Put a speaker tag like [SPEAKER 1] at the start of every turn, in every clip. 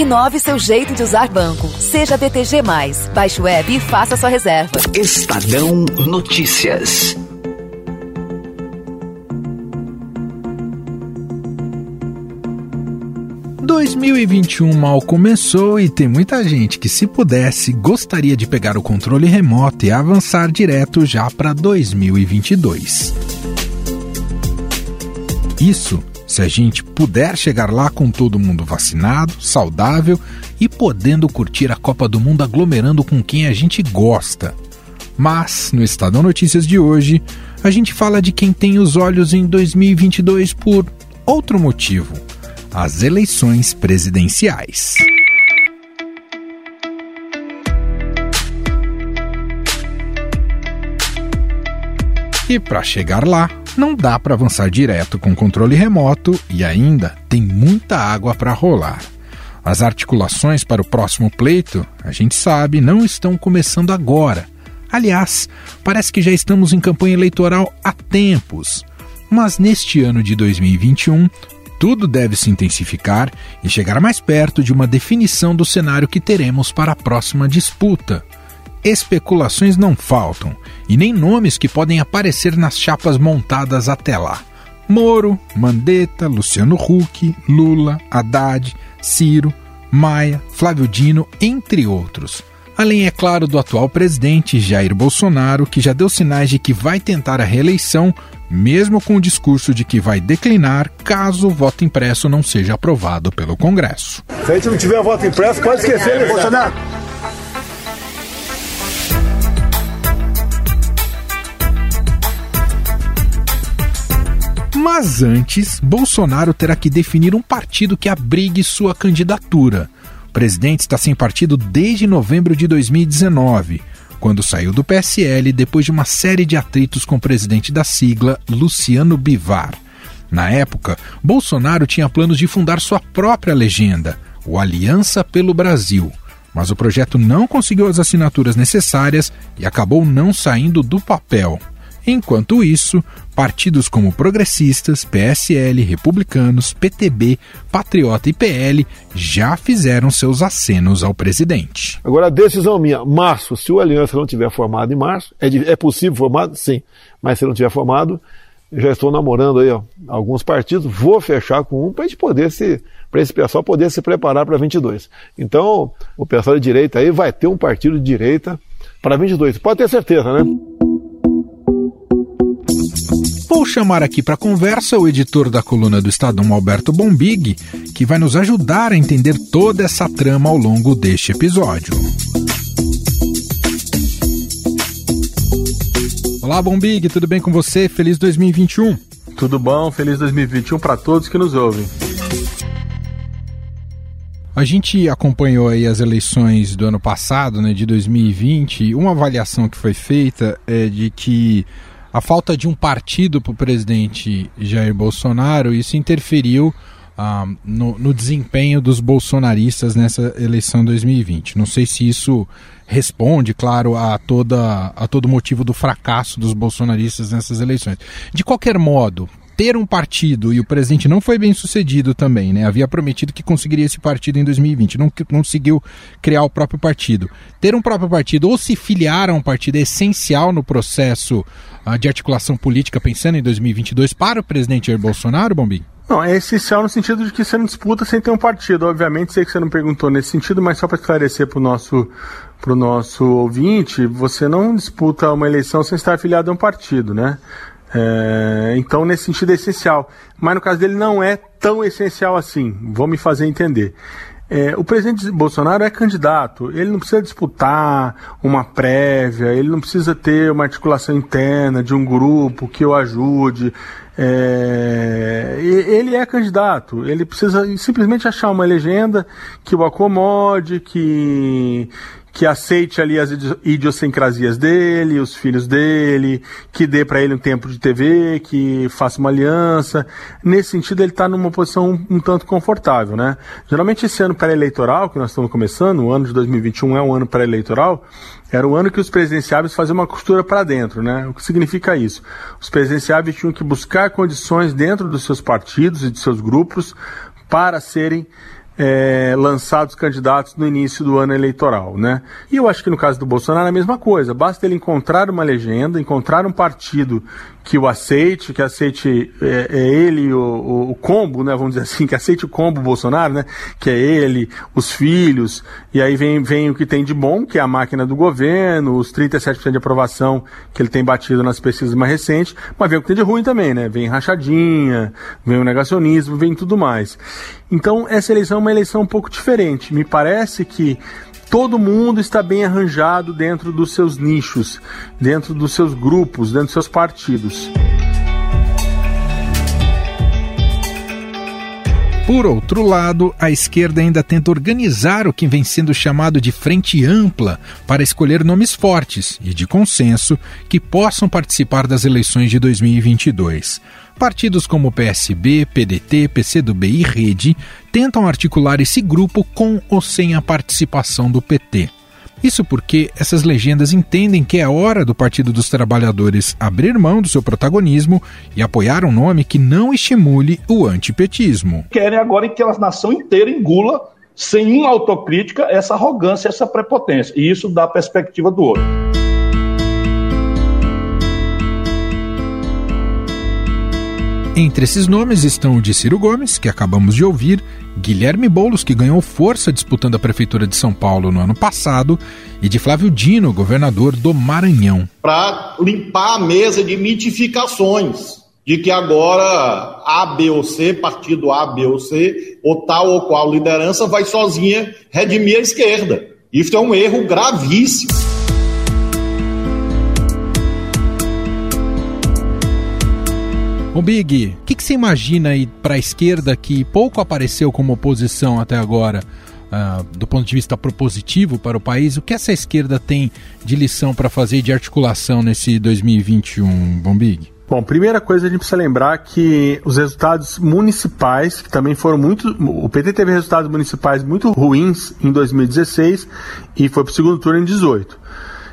[SPEAKER 1] Inove seu jeito de usar banco. Seja BTG. Baixe o app e faça sua reserva.
[SPEAKER 2] Estadão Notícias.
[SPEAKER 3] ...2021 mal começou e tem muita gente que, se pudesse, gostaria de pegar o controle remoto e avançar direto já para 2022. Isso se a gente puder chegar lá com todo mundo vacinado, saudável e podendo curtir a Copa do Mundo aglomerando com quem a gente gosta. Mas, no Estadão Notícias de hoje, a gente fala de quem tem os olhos em 2022 por outro motivo: as eleições presidenciais. E para chegar lá, não dá para avançar direto com controle remoto e ainda tem muita água para rolar. As articulações para o próximo pleito, a gente sabe, não estão começando agora. Aliás, parece que já estamos em campanha eleitoral há tempos. Mas neste ano de 2021, tudo deve se intensificar e chegar mais perto de uma definição do cenário que teremos para a próxima disputa. Especulações não faltam, e nem nomes que podem aparecer nas chapas montadas até lá. Moro, Mandetta, Luciano Huck, Lula, Haddad, Ciro, Maia, Flávio Dino, entre outros. Além, é claro, do atual presidente Jair Bolsonaro, que já deu sinais de que vai tentar a reeleição, mesmo com o discurso de que vai declinar caso o voto impresso não seja aprovado pelo Congresso.
[SPEAKER 4] Se a gente não tiver voto impresso, pode esquecer, né, Bolsonaro?
[SPEAKER 3] Mas antes, Bolsonaro terá que definir um partido que abrigue sua candidatura. O presidente está sem partido desde novembro de 2019, quando saiu do PSL depois de uma série de atritos com o presidente da sigla, Luciano Bivar. Na época, Bolsonaro tinha planos de fundar sua própria legenda, o Aliança pelo Brasil. Mas o projeto não conseguiu as assinaturas necessárias e acabou não saindo do papel. Enquanto isso, partidos como progressistas, PSL, republicanos, PTB, Patriota e PL já fizeram seus acenos ao presidente.
[SPEAKER 4] Agora, a decisão minha, março, se o Aliança não tiver formado em março, é, é possível formado? Sim, mas se não tiver formado, já estou namorando aí ó, alguns partidos, vou fechar com um para poder se, para esse pessoal poder se preparar para 22. Então, o pessoal de direita aí vai ter um partido de direita para 22, pode ter certeza, né?
[SPEAKER 3] Vou chamar aqui para conversa o editor da coluna do Estadão, Alberto Bombig, que vai nos ajudar a entender toda essa trama ao longo deste episódio. Olá, Bombig, tudo bem com você? Feliz 2021.
[SPEAKER 5] Tudo bom, feliz 2021 para todos que nos ouvem.
[SPEAKER 3] A gente acompanhou aí as eleições do ano passado, né, de 2020. Uma avaliação que foi feita é de que a falta de um partido para o presidente Jair Bolsonaro, isso interferiu ah, no, no, desempenho dos bolsonaristas nessa eleição 2020. Não sei se isso responde, claro, a, toda, a todo motivo do fracasso dos bolsonaristas nessas eleições. De qualquer modo, ter um partido, e o presidente não foi bem sucedido também, né? Havia prometido que conseguiria esse partido em 2020, não conseguiu criar o próprio partido. Ter um próprio partido ou se filiar a um partido é essencial no processo uh, de articulação política, pensando em 2022, para o presidente Jair Bolsonaro, Bombim?
[SPEAKER 5] Não, é essencial no sentido de que você não disputa sem ter um partido. Obviamente, sei que você não perguntou nesse sentido, mas só para esclarecer para o nosso, pro nosso ouvinte, você não disputa uma eleição sem estar afiliado a um partido, né? É, então, nesse sentido, é essencial. Mas no caso dele, não é tão essencial assim. Vou me fazer entender. É, o presidente Bolsonaro é candidato, ele não precisa disputar uma prévia, ele não precisa ter uma articulação interna de um grupo que o ajude. É, ele é candidato, ele precisa simplesmente achar uma legenda que o acomode, que, que aceite ali as idiosincrasias dele, os filhos dele, que dê para ele um tempo de TV, que faça uma aliança. Nesse sentido, ele está numa posição um, um, tanto confortável, né? Geralmente esse ano pré-eleitoral, que nós estamos começando, o ano de 2021 é um ano pré-eleitoral, era o ano que os presidenciáveis faziam uma costura para dentro, né? O que significa isso? Os presidenciáveis tinham que buscar condições dentro dos seus partidos e de seus grupos para serem é, lançados candidatos no início do ano eleitoral, né? E eu acho que no caso do Bolsonaro é a mesma coisa. Basta ele encontrar uma legenda, encontrar um partido que o aceite, que aceite é, é ele, o, o, combo, né? Vamos dizer assim, que aceite o combo Bolsonaro, né? Que é ele, os filhos, e aí vem, vem o que tem de bom, que é a máquina do governo, os 37% de aprovação que ele tem batido nas pesquisas mais recentes, mas vem o que tem de ruim também, né? Vem rachadinha, vem o negacionismo, vem tudo mais. Então, essa eleição é uma eleição um pouco diferente. Me parece que todo mundo está bem arranjado dentro dos seus nichos, dentro dos seus grupos, dentro dos seus partidos.
[SPEAKER 3] Por outro lado, a esquerda ainda tenta organizar o que vem sendo chamado de frente ampla para escolher nomes fortes e de consenso que possam participar das eleições de 2022. Partidos como PSB, PDT, PCdoB e Rede tentam articular esse grupo com ou sem a participação do PT. Isso porque essas legendas entendem que é hora do Partido dos Trabalhadores abrir mão do seu protagonismo e apoiar um nome que não estimule o antipetismo.
[SPEAKER 6] Querem agora que a nação inteira engula, sem uma autocrítica, essa arrogância, essa prepotência. E isso dá a perspectiva do outro.
[SPEAKER 3] Entre esses nomes estão o de Ciro Gomes, que acabamos de ouvir, Guilherme Boulos, que ganhou força disputando a Prefeitura de São Paulo no ano passado, e de Flávio Dino, governador do Maranhão.
[SPEAKER 7] Para limpar a mesa de mitificações de que agora A, B ou C, partido A, B ou C, ou tal ou qual liderança vai sozinha redimir a esquerda. Isso é um erro gravíssimo.
[SPEAKER 3] O Big, o que, que, você imagina aí para a esquerda que pouco apareceu como oposição até agora, uh, do ponto de vista propositivo para o país? O que essa esquerda tem de lição para fazer de articulação nesse 2021, Bom Big?
[SPEAKER 5] Bom, primeira coisa a gente precisa lembrar que os resultados municipais, que também foram muito. O PT teve resultados municipais muito ruins em 2016 e foi para o segundo turno em 2018.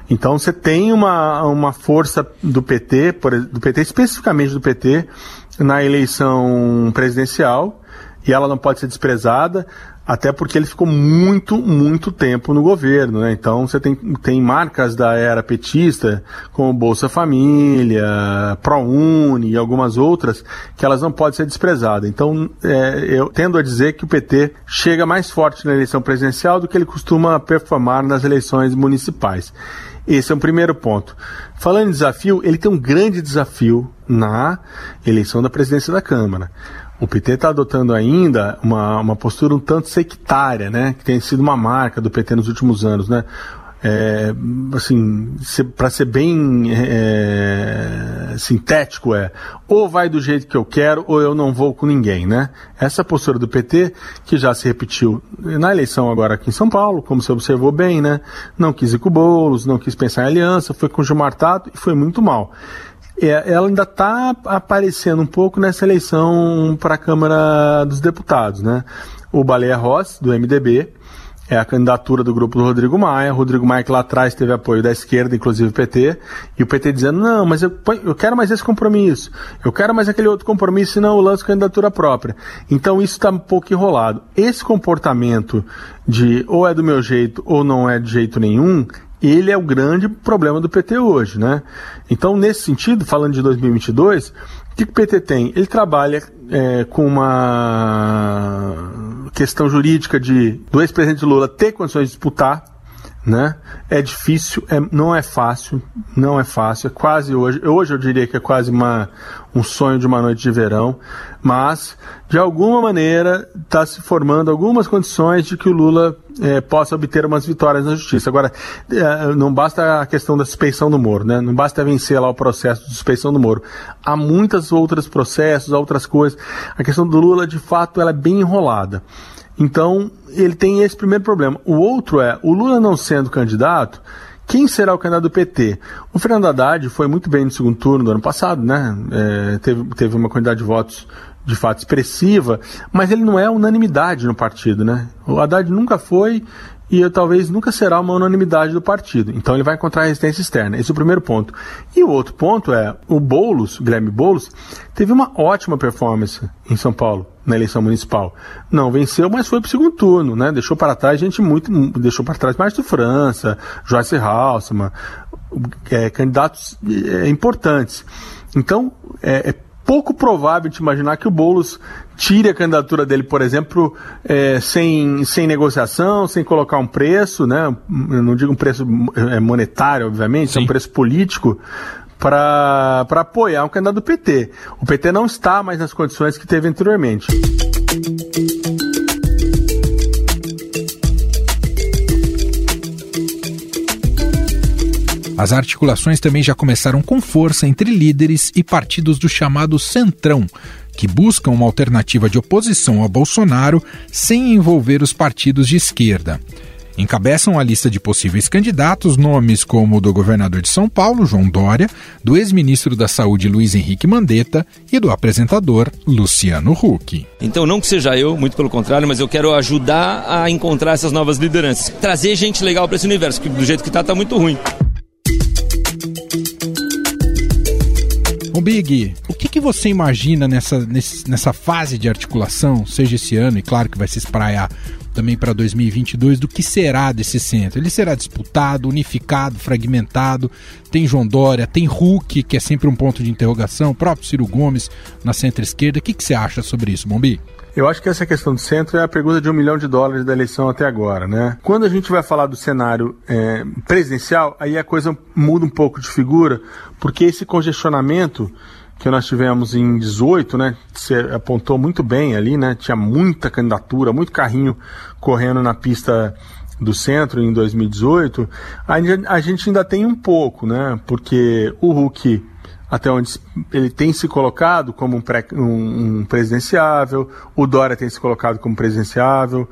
[SPEAKER 5] Então você tem uma, uma força do PT, do PT, especificamente do PT, na eleição presidencial, e ela não pode ser desprezada, até porque ele ficou muito, muito tempo no governo, né? Então você tem, tem marcas da era petista, como Bolsa Família, ProUni e algumas outras, que elas não podem ser desprezadas. Então é, eu tendo a dizer que o PT chega mais forte na eleição presidencial do que ele costuma performar nas eleições municipais. Esse é o primeiro ponto. Falando em desafio, ele tem um grande desafio na eleição da presidência da Câmara. O PT está adotando ainda uma, uma postura um tanto sectária, né? Que tem sido uma marca do PT nos últimos anos, né? É, assim, para ser bem é, sintético é ou vai do jeito que eu quero ou eu não vou com ninguém, né? Essa postura do PT que já se repetiu na eleição agora aqui em São Paulo, como você observou bem, né? Não quis ir com o Boulos, não quis pensar em aliança, foi com o Gilmar Tato e foi muito mal. É, ela ainda está aparecendo um pouco nessa eleição para a Câmara dos Deputados, né? O Baleia Rossi, do MDB, é a candidatura do grupo do Rodrigo Maia. O Rodrigo Maia que lá atrás teve apoio da esquerda, inclusive o PT, e o PT dizendo, não, mas eu, eu quero mais esse compromisso, eu quero mais aquele outro compromisso, senão eu lanço candidatura própria. Então isso está um pouco enrolado. Esse comportamento de ou é do meu jeito ou não é de jeito nenhum, ele é o grande problema do PT hoje, né? Então, nesse sentido, falando de 2022, o que o PT tem? Ele trabalha é, com uma questão jurídica de do ex-presidente Lula ter condições de disputar, né? É difícil, é, não é fácil, não é fácil, é quase hoje, hoje eu diria que é quase uma, um sonho de uma noite de verão, mas de alguma maneira está se formando algumas condições de que o Lula é, possa obter umas vitórias na justiça. Agora, é, não basta a questão da suspeição do Moro, né? Não basta vencer lá o processo de suspeição do Moro. Há muitos outros processos, outras coisas. A questão do Lula, de fato, ela é bem enrolada. Então, ele tem esse primeiro problema. O outro é, o Lula não sendo candidato, quem será o candidato do PT? O Fernando Haddad foi muito bem no segundo turno do ano passado, né? É, teve, teve uma quantidade de votos de fato expressiva, mas ele não é unanimidade no partido, né? O Haddad nunca foi e talvez nunca será uma unanimidade do partido. Então ele vai encontrar resistência externa. Esse é o primeiro ponto. E o outro ponto é o Boulos, o Guilherme Boulos, teve uma ótima performance em São Paulo na eleição municipal. Não venceu, mas foi para o segundo turno, né? Deixou para trás gente muito, deixou para trás Márcio França, Joyce Halseman, é, candidatos é, importantes. Então, é, é pouco provável de imaginar que o Boulos tire a candidatura dele, por exemplo, é, sem, sem negociação, sem colocar um preço, né? Eu não digo um preço é, monetário, obviamente, é um preço político, para apoiar um candidato do PT. O PT não está mais nas condições que teve anteriormente.
[SPEAKER 3] As articulações também já começaram com força entre líderes e partidos do chamado Centrão, que buscam uma alternativa de oposição a Bolsonaro sem envolver os partidos de esquerda. Encabeçam a lista de possíveis candidatos nomes como o do governador de São Paulo, João Dória, do ex-ministro da Saúde, Luiz Henrique Mandetta, e do apresentador, Luciano Huck.
[SPEAKER 8] Então, não que seja eu, muito pelo contrário, mas eu quero ajudar a encontrar essas novas lideranças. Trazer gente legal para esse universo, que do jeito que está, está muito ruim.
[SPEAKER 3] O Big, o que, que você imagina nessa, nessa fase de articulação, seja esse ano, e claro que vai se espraiar também para 2022 do que será desse centro. Ele será disputado, unificado, fragmentado. Tem João Dória, tem Hulk, que é sempre um ponto de interrogação, o próprio Ciro Gomes na centro-esquerda. O que, que você acha sobre isso, Bombi?
[SPEAKER 5] Eu acho que essa questão do centro é a pergunta de um milhão de dólares da eleição até agora, né? Quando a gente vai falar do cenário é, presidencial, aí a coisa muda um pouco de figura, porque esse congestionamento que nós tivemos em 18, né? Você apontou muito bem ali, né? Tinha muita candidatura, muito carrinho correndo na pista do centro em 2018. A gente ainda tem um pouco, né? Porque o Hulk, até onde ele tem se colocado como um, pré, um, um presidenciável, o Dória tem se colocado como presidenciável,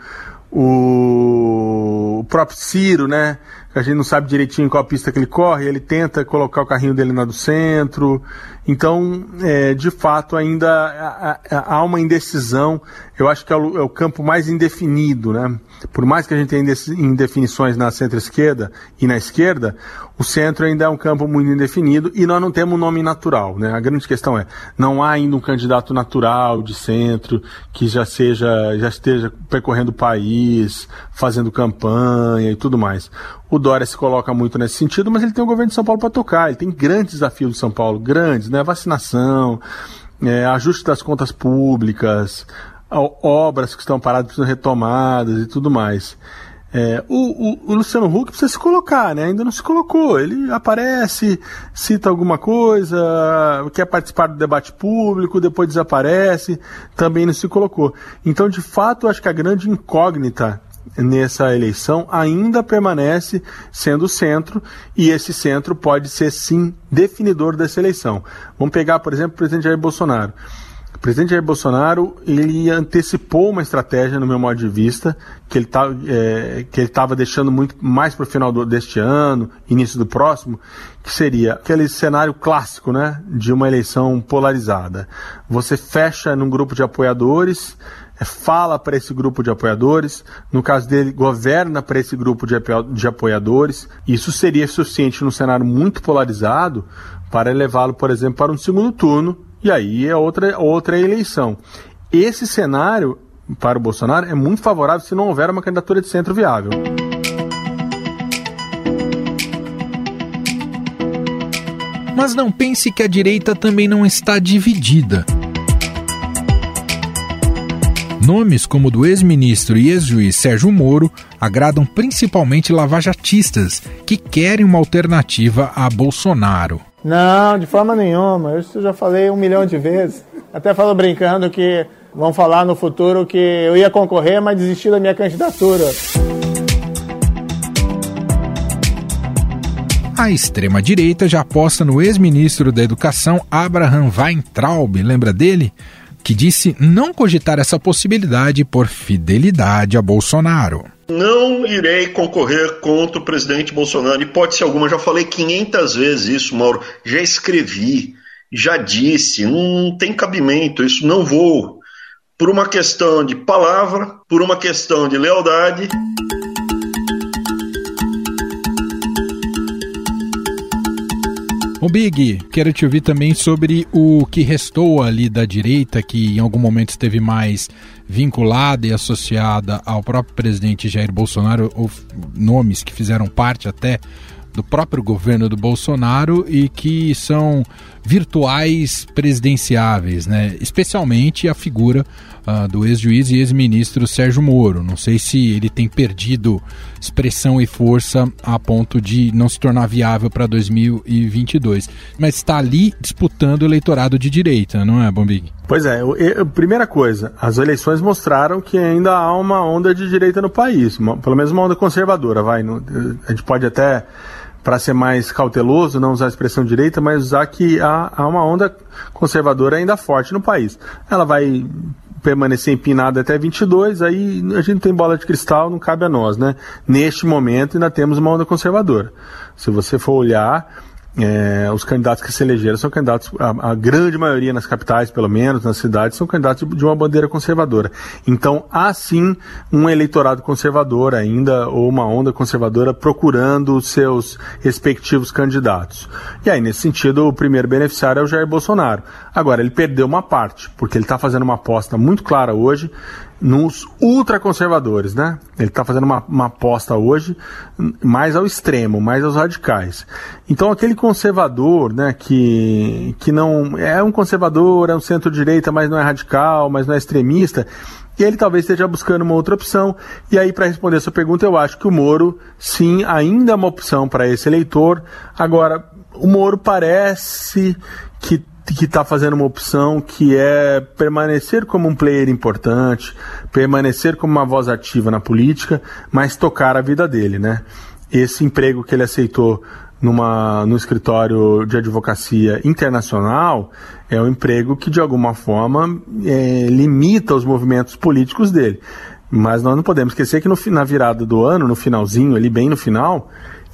[SPEAKER 5] o, o próprio Ciro, né? A gente não sabe direitinho qual pista que ele corre, ele tenta colocar o carrinho dele na do centro. Então, é, de fato, ainda há uma indecisão. Eu acho que é o, é o, campo mais indefinido, né? Por mais que a gente tenha indefinições na centro-esquerda e na esquerda, o centro ainda é um campo muito indefinido e nós não temos um nome natural, né? A grande questão é, não há ainda um candidato natural de centro que já seja, já esteja percorrendo o país, fazendo campanha e tudo mais. O Dória se coloca muito nesse sentido, mas ele tem o governo de São Paulo para tocar. Ele tem grandes desafios de São Paulo, grandes, né? Vacinação, é, ajuste das contas públicas, obras que estão paradas precisam retomadas e tudo mais. É, o, o, o, Luciano Huck precisa se colocar, né? Ainda não se colocou. Ele aparece, cita alguma coisa, quer participar do debate público, depois desaparece, também não se colocou. Então, de fato, acho que a grande incógnita nessa eleição ainda permanece sendo centro e esse centro pode ser sim definidor dessa eleição. Vamos pegar, por exemplo, o presidente Jair Bolsonaro. O presidente Jair Bolsonaro ele antecipou uma estratégia, no meu modo de vista, que ele tá, é, estava deixando muito mais para o final do, deste ano, início do próximo, que seria aquele cenário clássico, né, de uma eleição polarizada. Você fecha num grupo de apoiadores é, fala para esse grupo de apoiadores, no caso dele, governa para esse grupo de apoiadores. Isso seria suficiente num cenário muito polarizado para levá-lo, por exemplo, para um segundo turno, e aí é outra, outra eleição. Esse cenário para o Bolsonaro é muito favorável se não houver uma candidatura de centro viável.
[SPEAKER 3] Mas não pense que a direita também não está dividida. Nomes como o do ex-ministro e ex-juiz Sérgio Moro agradam principalmente lavajatistas que querem uma alternativa a Bolsonaro.
[SPEAKER 9] Não, de forma nenhuma. Isso eu já falei um milhão de vezes. Até falo brincando que vão falar no futuro que eu ia concorrer, mas desisti da minha candidatura.
[SPEAKER 3] A extrema-direita já aposta no ex-ministro da Educação Abraham Weintraub, lembra dele? que disse não cogitar essa possibilidade por fidelidade a Bolsonaro.
[SPEAKER 10] Não irei concorrer contra o presidente Bolsonaro, hipótese alguma. Já falei 500 vezes isso, Mauro. Já escrevi, já disse, não tem cabimento. Isso não vou. Por uma questão de palavra, por uma questão de lealdade.
[SPEAKER 3] O Big, quero te ouvir também sobre o que restou ali da direita, que em algum momento esteve mais vinculada e associada ao próprio presidente Jair Bolsonaro, ou nomes que fizeram parte até do próprio governo do Bolsonaro e que são virtuais presidenciáveis, né? Especialmente a figura uh, do ex-juiz e ex-ministro Sérgio Moro. Não sei se ele tem perdido expressão e força a ponto de não se tornar viável para 2022, mas está ali disputando o eleitorado de direita, não é, Bombig?
[SPEAKER 5] Pois é, eu, primeira coisa, as eleições mostraram que ainda há uma onda de direita no país, uma, pelo menos uma onda conservadora, vai. No, a gente pode até para ser mais cauteloso, não usar a expressão direita, mas usar que há, há uma onda conservadora ainda forte no país. Ela vai permanecer empinada até 22, aí a gente tem bola de cristal, não cabe a nós, né? Neste momento ainda temos uma onda conservadora. Se você for olhar, é, os candidatos que se elegeram são candidatos, a, a, grande maioria nas capitais, pelo menos, nas cidades, são candidatos de, de, uma bandeira conservadora. Então, há sim um eleitorado conservador ainda, ou uma onda conservadora procurando os seus respectivos candidatos. E aí, nesse sentido, o primeiro beneficiário é o Jair Bolsonaro. Agora, ele perdeu uma parte, porque ele está fazendo uma aposta muito clara hoje nos ultraconservadores, né? Ele está fazendo uma, uma aposta hoje mais ao extremo, mais aos radicais. Então aquele conservador, né, que, que não é um conservador, é um centro-direita, mas não é radical, mas não é extremista, e ele talvez esteja buscando uma outra opção. E aí, para responder a sua pergunta, eu acho que o Moro, sim, ainda é uma opção para esse eleitor. Agora, o Moro parece que que está fazendo uma opção que é permanecer como um player importante, permanecer como uma voz ativa na política, mas tocar a vida dele, né? Esse emprego que ele aceitou numa, no escritório de advocacia internacional é um emprego que de alguma forma é, limita os movimentos políticos dele. Mas nós não podemos esquecer que no, na virada do ano, no finalzinho, ali bem no final,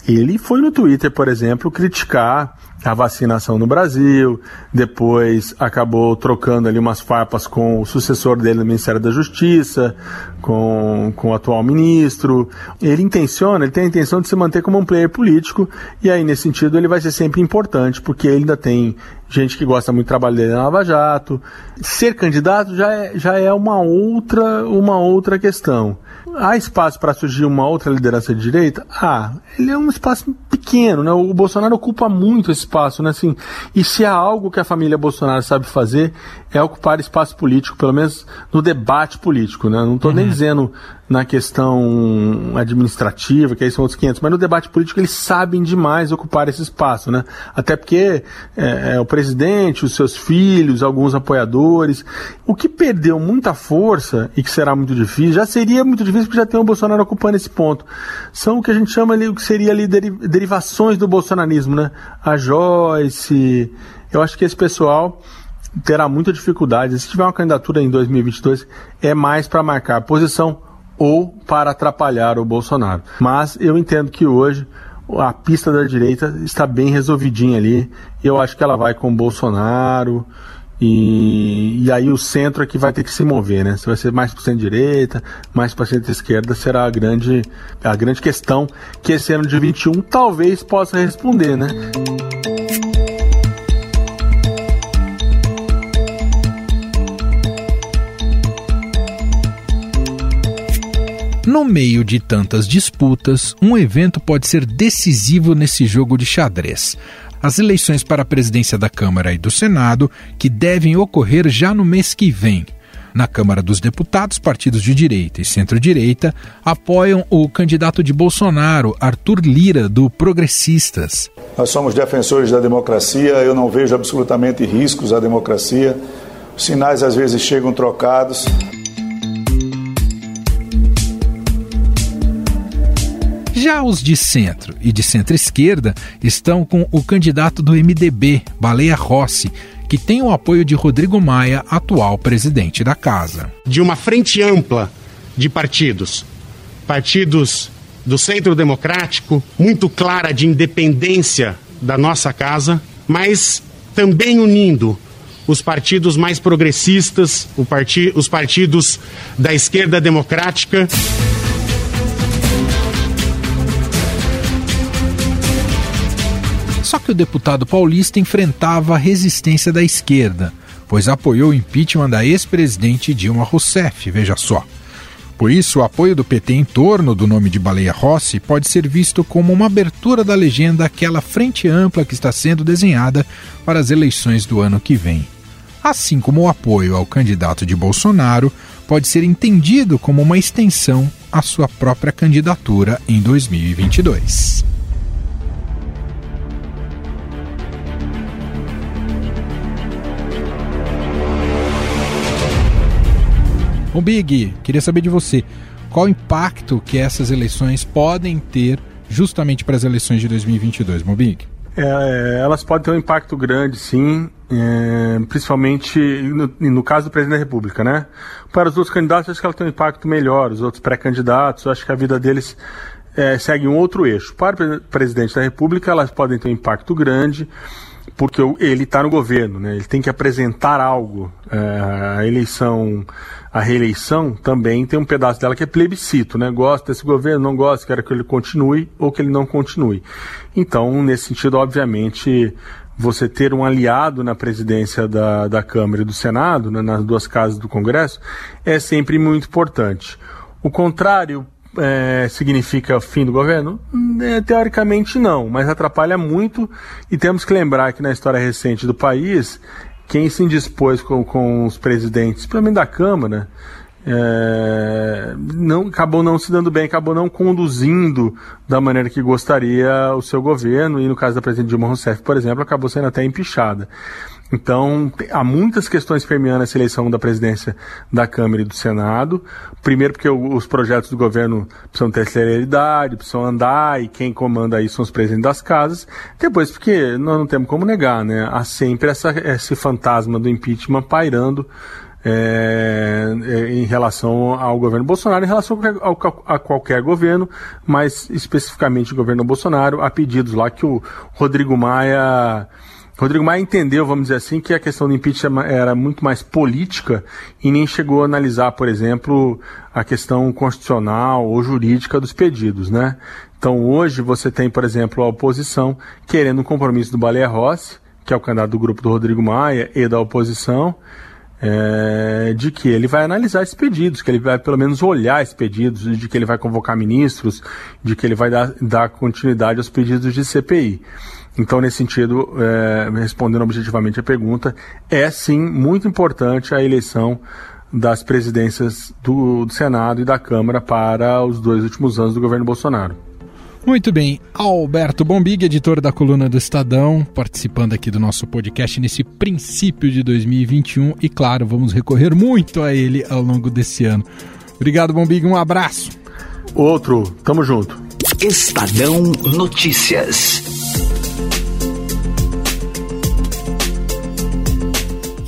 [SPEAKER 5] ele foi no Twitter, por exemplo, criticar a vacinação no Brasil, depois acabou trocando ali umas farpas com o sucessor dele no Ministério da Justiça, com, com o atual ministro. Ele intenciona, ele tem a intenção de se manter como um player político, e aí nesse sentido ele vai ser sempre importante, porque ele ainda tem gente que gosta muito do trabalho dele na Lava Jato. Ser candidato já é, já é uma outra, uma outra questão. Há espaço para surgir uma outra liderança de direita? Ah, ele é um espaço pequeno, né? O Bolsonaro ocupa muito espaço, né? Assim, e se há algo que a família Bolsonaro sabe fazer, é ocupar espaço político, pelo menos no debate político, né? Não estou uhum. nem dizendo na questão administrativa, que aí são outros 500, mas no debate político eles sabem demais ocupar esse espaço, né? Até porque é, é, o presidente, os seus filhos, alguns apoiadores, o que perdeu muita força e que será muito difícil, já seria muito difícil porque já tem o Bolsonaro ocupando esse ponto, são o que a gente chama ali, o que seria ali derivações do bolsonarismo, né? A Joyce, eu acho que esse pessoal terá muita dificuldade. Se tiver uma candidatura em 2022, é mais para marcar posição ou para atrapalhar o Bolsonaro. Mas eu entendo que hoje a pista da direita está bem resolvidinha ali. Eu acho que ela vai com o Bolsonaro. E, e aí o centro é que vai ter que se mover, né? Se vai ser mais para centro-direita, mais para centro-esquerda, será a grande, a grande questão que esse ano de 21 talvez possa responder, né?
[SPEAKER 3] No meio de tantas disputas, um evento pode ser decisivo nesse jogo de xadrez. As eleições para a presidência da Câmara e do Senado, que devem ocorrer já no mês que vem. Na Câmara dos Deputados, partidos de direita e centro-direita apoiam o candidato de Bolsonaro, Arthur Lira, do Progressistas.
[SPEAKER 11] Nós somos defensores da democracia, eu não vejo absolutamente riscos à democracia. Os sinais às vezes chegam trocados.
[SPEAKER 3] Já os de centro e de centro-esquerda estão com o candidato do MDB, Baleia Rossi, que tem o apoio de Rodrigo Maia, atual presidente da casa.
[SPEAKER 12] De uma frente ampla de partidos, partidos do centro democrático, muito clara de independência da nossa casa, mas também unindo os partidos mais progressistas, os partidos da esquerda democrática.
[SPEAKER 3] Só que o deputado paulista enfrentava a resistência da esquerda, pois apoiou o impeachment da ex-presidente Dilma Rousseff, veja só. Por isso, o apoio do PT em torno do nome de Baleia Rossi pode ser visto como uma abertura da legenda àquela frente ampla que está sendo desenhada para as eleições do ano que vem. Assim como o apoio ao candidato de Bolsonaro pode ser entendido como uma extensão à sua própria candidatura em 2022. O Big, queria saber de você, qual o impacto que essas eleições podem ter justamente para as eleições de 2022, Mobig?
[SPEAKER 5] É, é, elas podem ter um impacto grande, sim, é, principalmente no, no, caso do presidente da República, né? Para os outros candidatos, acho que ela tem um impacto melhor, os outros pré-candidatos, acho que a vida deles é, segue um outro eixo. Para o presidente da República, elas podem ter um impacto grande, porque ele está no governo, né? Ele tem que apresentar algo. É, a eleição, a reeleição também tem um pedaço dela que é plebiscito, né? Gosta desse governo, não gosta, quero que ele continue ou que ele não continue. Então, nesse sentido, obviamente, você ter um aliado na presidência da, da Câmara e do Senado, né, nas duas casas do Congresso, é sempre muito importante. O contrário é, significa fim do governo? É, teoricamente não, mas atrapalha muito e temos que lembrar que na história recente do país, quem se indispôs com, com os presidentes, pelo menos da Câmara, é, não, acabou não se dando bem, acabou não conduzindo da maneira que gostaria o seu governo, e no caso da presidente Dilma Rousseff, por exemplo, acabou sendo até empichada. Então, há muitas questões permeando essa eleição da presidência da Câmara e do Senado. Primeiro, porque os projetos do governo precisam ter celeridade, precisam andar, e quem comanda isso são os presidentes das casas. Depois, porque nós não temos como negar, né? Há sempre essa, esse fantasma do impeachment pairando é, é, em relação ao governo Bolsonaro, em relação a, a, qualquer governo, mas especificamente o governo Bolsonaro, há pedidos lá que o Rodrigo Maia Rodrigo Maia entendeu, vamos dizer assim, que a questão do impeachment era muito mais política e nem chegou a analisar, por exemplo, a questão constitucional ou jurídica dos pedidos, né? Então hoje você tem, por exemplo, a oposição querendo um compromisso do Baleia Rossi, que é o candidato do grupo do Rodrigo Maia e da oposição, é, de que ele vai analisar esses pedidos, que ele vai pelo menos olhar esses pedidos, de que ele vai convocar ministros, de que ele vai dar, dar continuidade aos pedidos de CPI. Então, nesse sentido, é, respondendo objetivamente a pergunta, é sim muito importante a eleição das presidências do, do Senado e da Câmara para os dois últimos anos do governo Bolsonaro.
[SPEAKER 3] Muito bem, Alberto Bombig, editor da coluna do Estadão, participando aqui do nosso podcast nesse princípio de 2021 e, claro, vamos recorrer muito a ele ao longo desse ano. Obrigado, Bombig, um abraço.
[SPEAKER 5] Outro, tamo junto.
[SPEAKER 2] Estadão Notícias.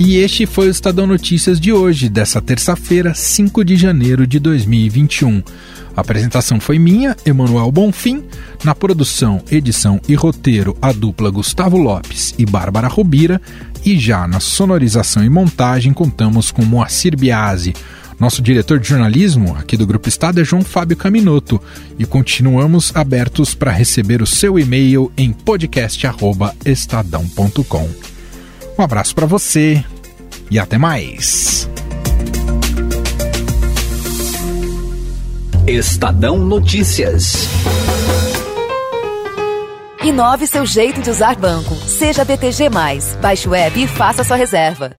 [SPEAKER 3] E este foi o Estadão Notícias de hoje, dessa terça-feira, 5 de janeiro de 2021. A apresentação foi minha, Emanuel Bonfim. Na produção, edição e roteiro, a dupla Gustavo Lopes e Bárbara Rubira. E já na sonorização e montagem, contamos com Moacir Biasi. Nosso diretor de jornalismo aqui do Grupo Estado é João Fábio Caminoto. E continuamos abertos para receber o seu e-mail em podcast.estadão.com. Um abraço para você e até mais.
[SPEAKER 2] Estadão Notícias.
[SPEAKER 1] Inove seu jeito de usar banco. Seja BTG. Baixe o web e faça sua reserva.